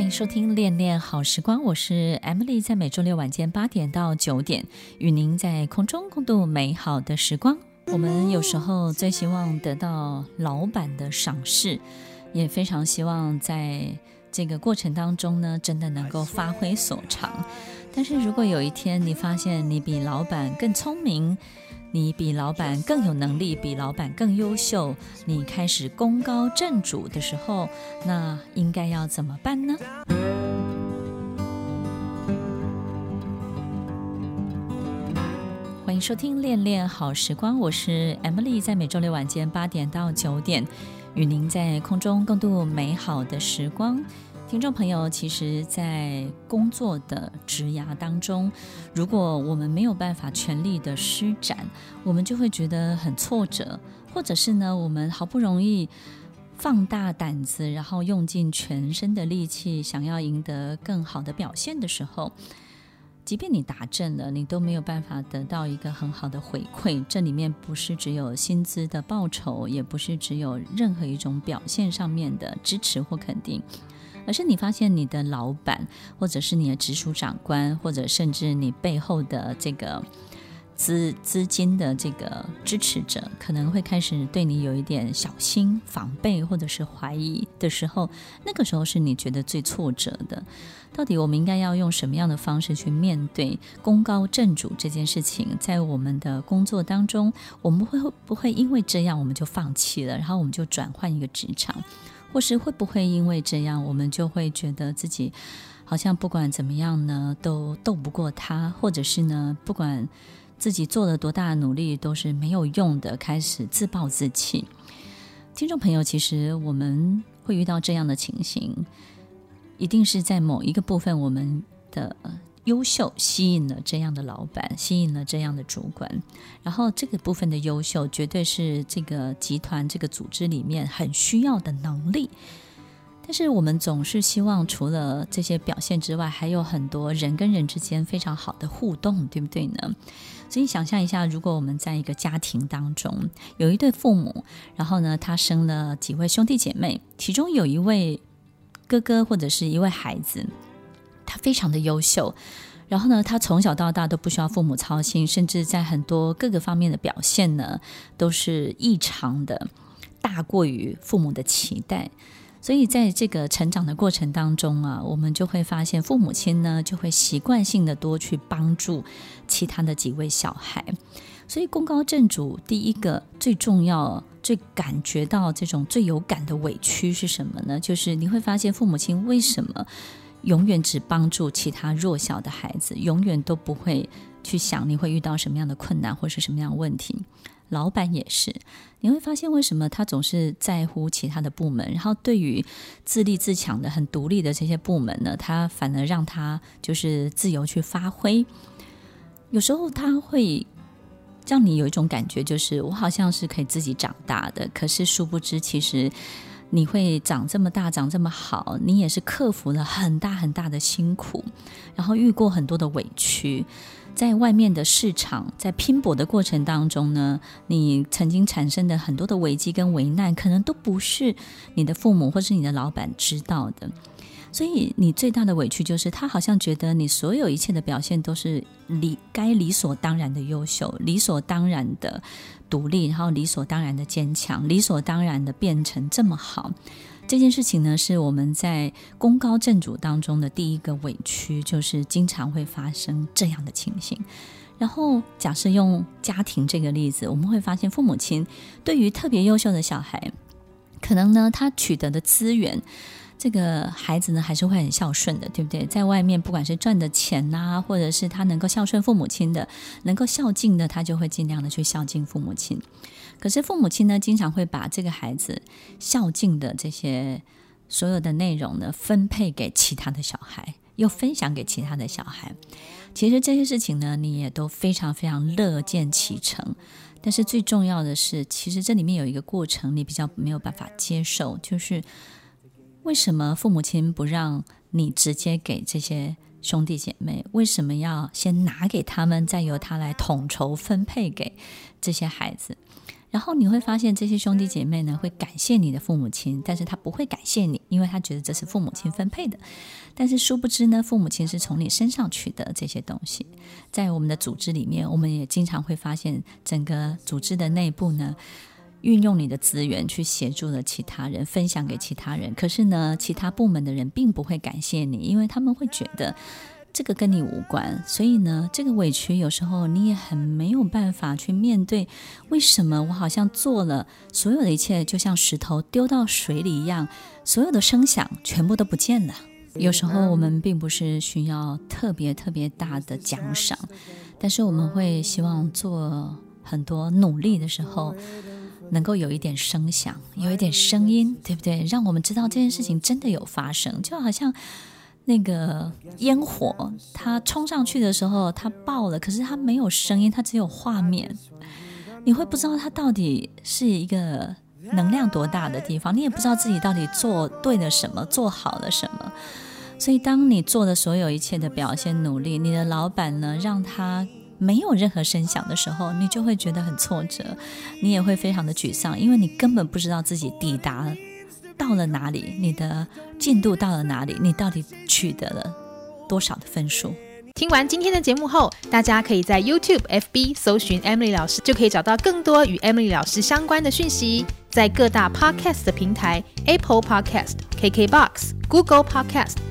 欢迎收听《恋恋好时光》，我是 Emily，在每周六晚间八点到九点，与您在空中共度美好的时光。我们有时候最希望得到老板的赏识，也非常希望在这个过程当中呢，真的能够发挥所长。但是如果有一天你发现你比老板更聪明，你比老板更有能力，比老板更优秀，你开始功高震主的时候，那应该要怎么办呢？欢迎收听《恋恋好时光》，我是 Emily，在每周六晚间八点到九点，与您在空中共度美好的时光。听众朋友，其实，在工作的职涯当中，如果我们没有办法全力的施展，我们就会觉得很挫折，或者是呢，我们好不容易放大胆子，然后用尽全身的力气，想要赢得更好的表现的时候，即便你达阵了，你都没有办法得到一个很好的回馈。这里面不是只有薪资的报酬，也不是只有任何一种表现上面的支持或肯定。而是你发现你的老板，或者是你的直属长官，或者甚至你背后的这个资资金的这个支持者，可能会开始对你有一点小心防备，或者是怀疑的时候，那个时候是你觉得最挫折的。到底我们应该要用什么样的方式去面对功高震主这件事情？在我们的工作当中，我们会不会因为这样我们就放弃了，然后我们就转换一个职场？或是会不会因为这样，我们就会觉得自己好像不管怎么样呢，都斗不过他，或者是呢，不管自己做了多大的努力都是没有用的，开始自暴自弃。听众朋友，其实我们会遇到这样的情形，一定是在某一个部分我们的。优秀吸引了这样的老板，吸引了这样的主管，然后这个部分的优秀绝对是这个集团、这个组织里面很需要的能力。但是我们总是希望，除了这些表现之外，还有很多人跟人之间非常好的互动，对不对呢？所以想象一下，如果我们在一个家庭当中有一对父母，然后呢，他生了几位兄弟姐妹，其中有一位哥哥或者是一位孩子。他非常的优秀，然后呢，他从小到大都不需要父母操心，甚至在很多各个方面的表现呢，都是异常的，大过于父母的期待。所以在这个成长的过程当中啊，我们就会发现父母亲呢，就会习惯性的多去帮助其他的几位小孩。所以功高震主，第一个最重要、最感觉到这种最有感的委屈是什么呢？就是你会发现父母亲为什么？永远只帮助其他弱小的孩子，永远都不会去想你会遇到什么样的困难或是什么样的问题。老板也是，你会发现为什么他总是在乎其他的部门，然后对于自立自强的、很独立的这些部门呢，他反而让他就是自由去发挥。有时候他会让你有一种感觉，就是我好像是可以自己长大的，可是殊不知其实。你会长这么大，长这么好，你也是克服了很大很大的辛苦，然后遇过很多的委屈，在外面的市场，在拼搏的过程当中呢，你曾经产生的很多的危机跟危难，可能都不是你的父母或是你的老板知道的。所以你最大的委屈就是，他好像觉得你所有一切的表现都是理该理所当然的优秀，理所当然的独立，然后理所当然的坚强，理所当然的变成这么好。这件事情呢，是我们在功高震主当中的第一个委屈，就是经常会发生这样的情形。然后假设用家庭这个例子，我们会发现父母亲对于特别优秀的小孩，可能呢，他取得的资源。这个孩子呢，还是会很孝顺的，对不对？在外面，不管是赚的钱呐，或者是他能够孝顺父母亲的，能够孝敬的，他就会尽量的去孝敬父母亲。可是父母亲呢，经常会把这个孩子孝敬的这些所有的内容呢，分配给其他的小孩，又分享给其他的小孩。其实这些事情呢，你也都非常非常乐见其成。但是最重要的是，其实这里面有一个过程，你比较没有办法接受，就是。为什么父母亲不让你直接给这些兄弟姐妹？为什么要先拿给他们，再由他来统筹分配给这些孩子？然后你会发现这些兄弟姐妹呢，会感谢你的父母亲，但是他不会感谢你，因为他觉得这是父母亲分配的。但是殊不知呢，父母亲是从你身上取得这些东西。在我们的组织里面，我们也经常会发现，整个组织的内部呢，运用你的资源去协助了其他人，分享给其他人。可是呢，其他部门的人并不会感谢你，因为他们会觉得。这个跟你无关，所以呢，这个委屈有时候你也很没有办法去面对。为什么我好像做了所有的一切，就像石头丢到水里一样，所有的声响全部都不见了？有时候我们并不是需要特别特别大的奖赏，但是我们会希望做很多努力的时候，能够有一点声响，有一点声音，对不对？让我们知道这件事情真的有发生，就好像。那个烟火，它冲上去的时候，它爆了，可是它没有声音，它只有画面。你会不知道它到底是一个能量多大的地方，你也不知道自己到底做对了什么，做好了什么。所以，当你做的所有一切的表现努力，你的老板呢，让他没有任何声响的时候，你就会觉得很挫折，你也会非常的沮丧，因为你根本不知道自己抵达了。到了哪里？你的进度到了哪里？你到底取得了多少的分数？听完今天的节目后，大家可以在 YouTube、FB 搜寻 Emily 老师，就可以找到更多与 Emily 老师相关的讯息。在各大 Podcast 的平台，Apple Podcast、KKBox、Google Podcast、